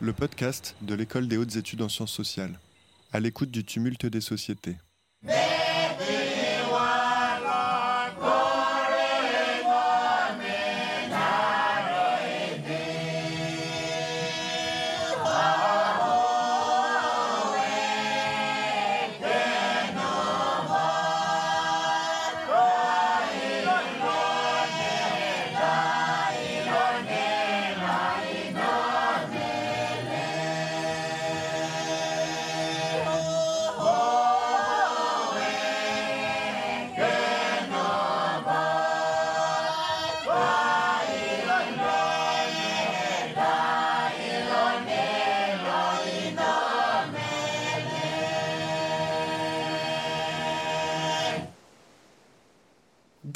Le podcast de l'École des hautes études en sciences sociales. À l'écoute du tumulte des sociétés. «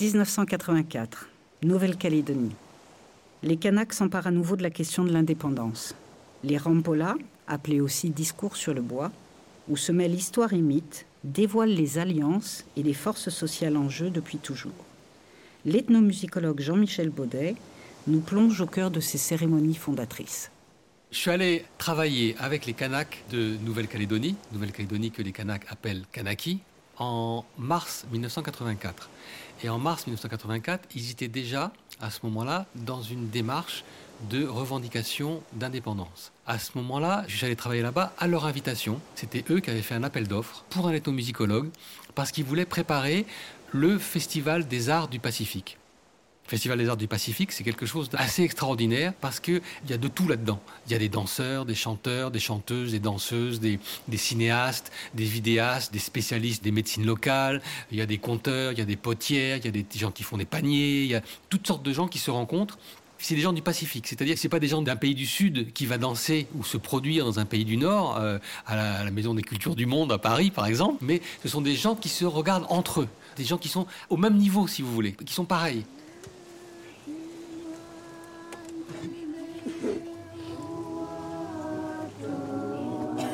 1984, Nouvelle-Calédonie. Les Kanaks s'emparent à nouveau de la question de l'indépendance. Les Rampola, appelés aussi discours sur le bois, où se mêlent histoire et mythe, dévoilent les alliances et les forces sociales en jeu depuis toujours. L'ethnomusicologue Jean-Michel Baudet nous plonge au cœur de ces cérémonies fondatrices. Je suis allé travailler avec les Kanaks de Nouvelle-Calédonie, Nouvelle-Calédonie que les Kanaks appellent Kanaki, en mars 1984. Et en mars 1984, ils étaient déjà, à ce moment-là, dans une démarche de revendication d'indépendance. À ce moment-là, j'allais travailler là-bas à leur invitation. C'était eux qui avaient fait un appel d'offres pour un ethnomusicologue parce qu'ils voulaient préparer le Festival des Arts du Pacifique. Festival des Arts du Pacifique, c'est quelque chose d'assez extraordinaire parce qu'il y a de tout là-dedans. Il y a des danseurs, des chanteurs, des chanteuses, des danseuses, des, cinéastes, des vidéastes, des spécialistes des médecines locales, il y a des conteurs, il y a des potières, il y a des gens qui font des paniers, il y a toutes sortes de gens qui se rencontrent. C'est des gens du Pacifique, c'est-à-dire que ce pas des gens d'un pays du Sud qui va danser ou se produire dans un pays du Nord, euh, à la Maison des Cultures du Monde à Paris par exemple, mais ce sont des gens qui se regardent entre eux, des gens qui sont au même niveau si vous voulez, qui sont pareils.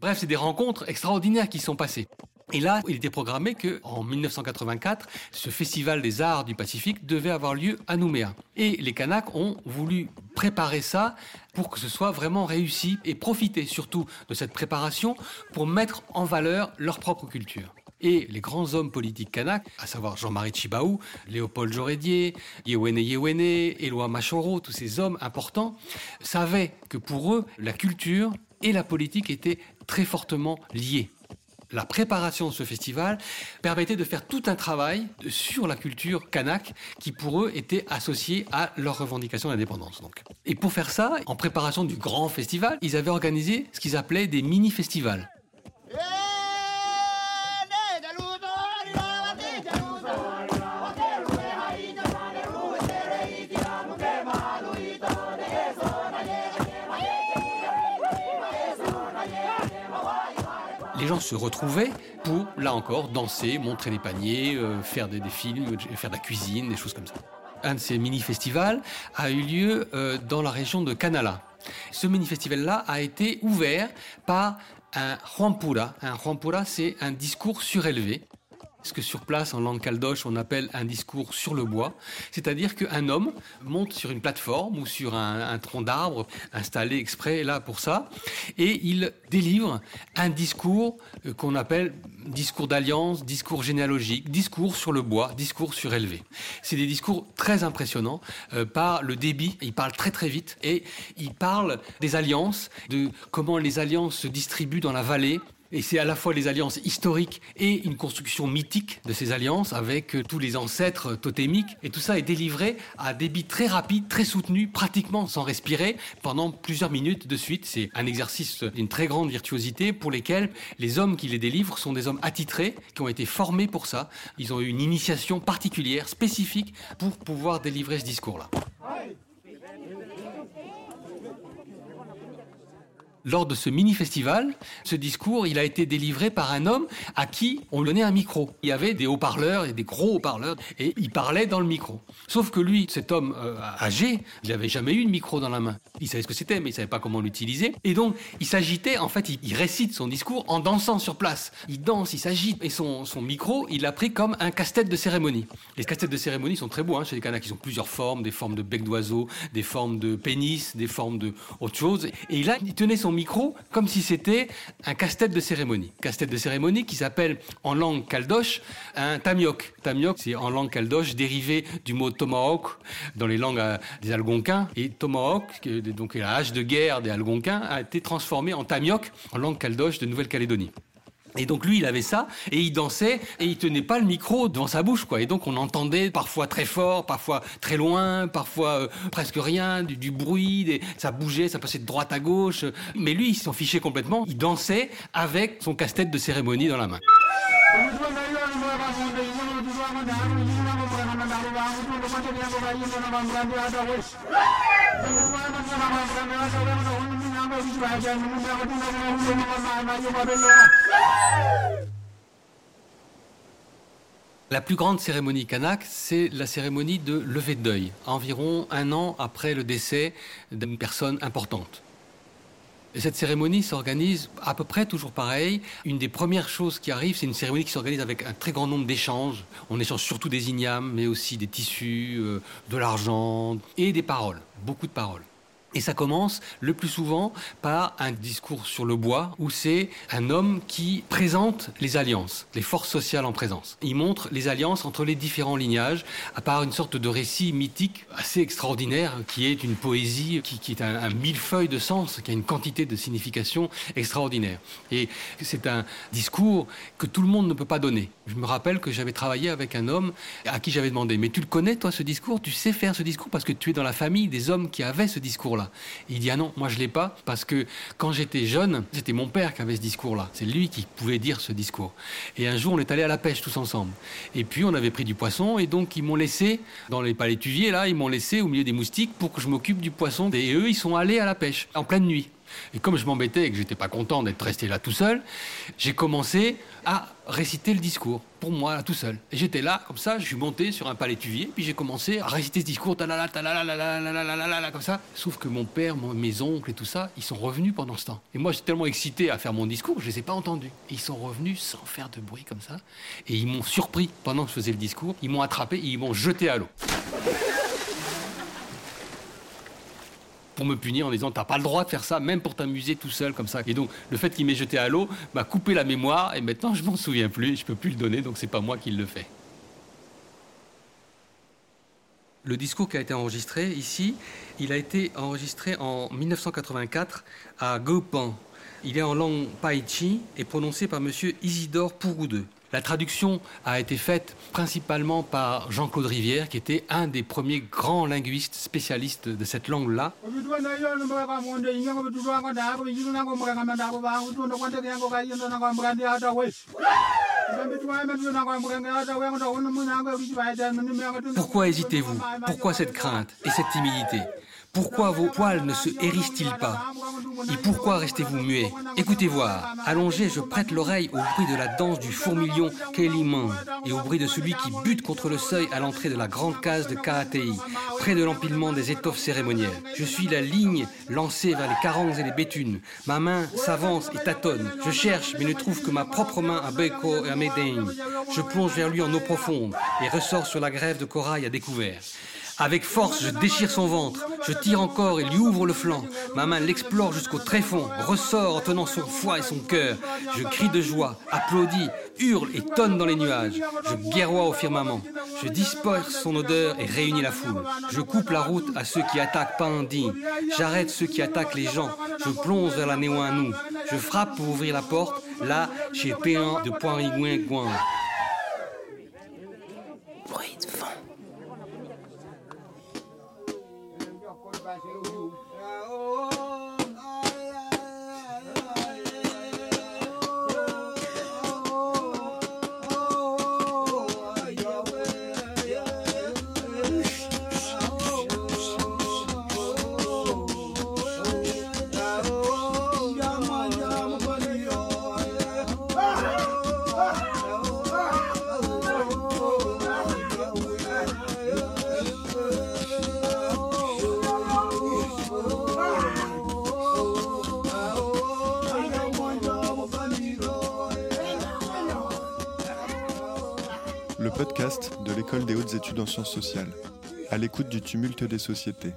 Bref, c'est des rencontres extraordinaires qui sont passées. Et là, il était programmé que, en 1984, ce festival des arts du Pacifique devait avoir lieu à Nouméa. Et les Kanaks ont voulu préparer ça pour que ce soit vraiment réussi et profiter surtout de cette préparation pour mettre en valeur leur propre culture. Et les grands hommes politiques kanaks, à savoir Jean-Marie Chibaou, Léopold Jorédier, Yewene Yewene, Éloi Machoro, tous ces hommes importants, savaient que pour eux, la culture et la politique étaient très fortement liées. La préparation de ce festival permettait de faire tout un travail sur la culture kanak qui pour eux était associé à leur revendication d'indépendance. Donc. Et pour faire ça, en préparation du grand festival, ils avaient organisé ce qu'ils appelaient des mini-festivals. Les gens se retrouvaient pour, là encore, danser, montrer des paniers, euh, faire des, films, faire de la cuisine, des choses comme ça. Un de ces mini-festivals a eu lieu euh, dans la région de Canala. Ce mini-festival-là a été ouvert par un Huampura. Un Huampura, c'est un discours surélevé ce que sur place, en langue caldoche, on appelle un discours sur le bois. C'est-à-dire qu'un homme monte sur une plateforme ou sur un, tronc d'arbre installé exprès là pour ça, et il délivre un discours euh, qu'on appelle discours d'alliance, discours généalogique, discours sur le bois, discours surélevé. C'est des discours très impressionnants euh, par le débit. Il parle très très vite et il parle des alliances, de comment les alliances se distribuent dans la vallée, Et c'est à la fois les alliances historiques et une construction mythique de ces alliances avec euh, tous les ancêtres totémiques. Et tout ça est délivré à débit très rapide, très soutenu, pratiquement sans respirer, pendant plusieurs minutes de suite. C'est un exercice d'une très grande virtuosité pour lesquels les hommes qui les délivrent sont des hommes attitrés, qui ont été formés pour ça. Ils ont eu une initiation particulière, spécifique, pour pouvoir délivrer ce discours-là. Lors de ce mini-festival, ce discours, il a été délivré par un homme à qui on donnait un micro. Il y avait des haut-parleurs et des gros haut-parleurs et il parlait dans le micro. Sauf que lui, cet homme euh, âgé, il n'avait jamais eu de micro dans la main. Il savait ce que c'était, mais il savait pas comment l'utiliser. Et donc, il s'agitait, en fait, il, récite son discours en dansant sur place. Il danse, il s'agite. Et son, micro, il l'a pris comme un casse-tête de cérémonie. Les casse-têtes de cérémonie sont très beaux hein, chez les Kanaks. Ils ont plusieurs formes, des formes de bec d'oiseau, des formes de pénis, des formes de autre chose. Et là, il tenait son micro comme si c'était un casse-tête de cérémonie. Casse-tête de cérémonie qui s'appelle en langue caldoche un tamiok. Tamiok, c'est en langue caldoche dérivé du mot tomahawk dans les langues euh, des Algonquins. Et tomahawk, donc la hache de guerre des Algonquins, a été transformé en tamiok en langue caldoche de Nouvelle-Calédonie. Et donc lui, il avait ça, et il dansait, et il tenait pas le micro devant sa bouche, quoi. Et donc on entendait parfois très fort, parfois très loin, parfois euh, presque rien, du, bruit, ça bougeait, ça passait de droite à gauche. Mais lui, il s'en fichait complètement. Il dansait avec son casse-tête de cérémonie dans la main. La plus grande cérémonie kanak, c'est la cérémonie de lever de deuil, environ un an après le décès d'une personne importante. cette cérémonie s'organise à peu près toujours pareil. Une des premières choses qui arrive, c'est une cérémonie qui s'organise avec un très grand nombre d'échanges. On échange surtout des ignames, mais aussi des tissus, euh, de l'argent et des paroles, beaucoup de paroles. Et ça commence le plus souvent par un discours sur le bois où c'est un homme qui présente les alliances, les forces sociales en présence. Il montre les alliances entre les différents lignages, à part une sorte de récit mythique assez extraordinaire qui est une poésie qui, est un, millefeuille de sens, qui a une quantité de signification extraordinaire. Et c'est un discours que tout le monde ne peut pas donner. Je me rappelle que j'avais travaillé avec un homme à qui j'avais demandé, mais tu le connais toi ce discours? Tu sais faire ce discours parce que tu es dans la famille des hommes qui avaient ce discours-là il dit ah non, moi je l'ai pas parce que quand j'étais jeune, c'était mon père qui avait ce discours-là. C'est lui qui pouvait dire ce discours. Et un jour, on est allé à la pêche tous ensemble. Et puis on avait pris du poisson et donc ils m'ont laissé dans les palétuviers là, ils m'ont laissé au milieu des moustiques pour que je m'occupe du poisson. Et eux, ils sont allés à la pêche en pleine nuit. Et comme je m'embêtais et que j'étais pas content d'être resté là tout seul, j'ai commencé à réciter le discours pour moi là, tout seul. Et j'étais là comme ça, je suis monté sur un palétuvier, puis j'ai commencé à réciter ce discours comme ça. Sauf que mon père, mes oncles et tout ça, ils sont revenus pendant ce temps. Et moi j'étais tellement excité à faire mon discours, je les ai pas entendus. Et ils sont revenus sans faire de bruit comme ça, et ils m'ont surpris pendant que je faisais le discours. Ils m'ont attrapé et ils m'ont jeté à l'eau. Pour me punir en disant t'as pas le droit de faire ça, même pour t'amuser tout seul comme ça. Et donc le fait qu'il m'ait jeté à l'eau m'a coupé la mémoire et maintenant je m'en souviens plus, je peux plus le donner, donc c'est pas moi qui le fais. Le discours qui a été enregistré ici, il a été enregistré en 1984 à Gaupan. Il est en langue Paichi et prononcé par M. Isidore Pouroudeux. La traduction a été faite principalement par Jean-Claude Rivière, qui était un des premiers grands linguistes spécialistes de cette langue-là. Pourquoi hésitez-vous? Pourquoi cette crainte et cette timidité? Pourquoi vos poils ne se hérissent-ils pas Et pourquoi restez-vous muet Écoutez voir, allongé, je prête l'oreille au bruit de la danse du fourmilion Kéliman et au bruit de celui qui bute contre le seuil à l'entrée de la grande case de Kaatei, près de l'empilement des étoffes cérémonielles. Je suis la ligne lancée vers les carangs et les bétunes. Ma main s'avance et tâtonne. Je cherche, mais ne trouve que ma propre main à Beko et à Medellin. Je plonge vers lui en eau profonde et ressors sur la grève de corail à découvert. Avec force, je déchire son ventre. Je tire encore et lui ouvre le flanc. Ma main l'explore jusqu'au tréfonds, ressort en tenant son foie et son cœur. Je crie de joie, applaudis, hurle et tonne dans les nuages. Je guerroie au firmament. Je disperse son odeur et réunis la foule. Je coupe la route à ceux qui attaquent Pandi. J'arrête ceux qui attaquent les gens. Je plonge vers la néo à nous. Je frappe pour ouvrir la porte Là, j'ai Péan de Poirigouin podcast de l'École des hautes études en sciences sociales, à l'écoute du tumulte des sociétés.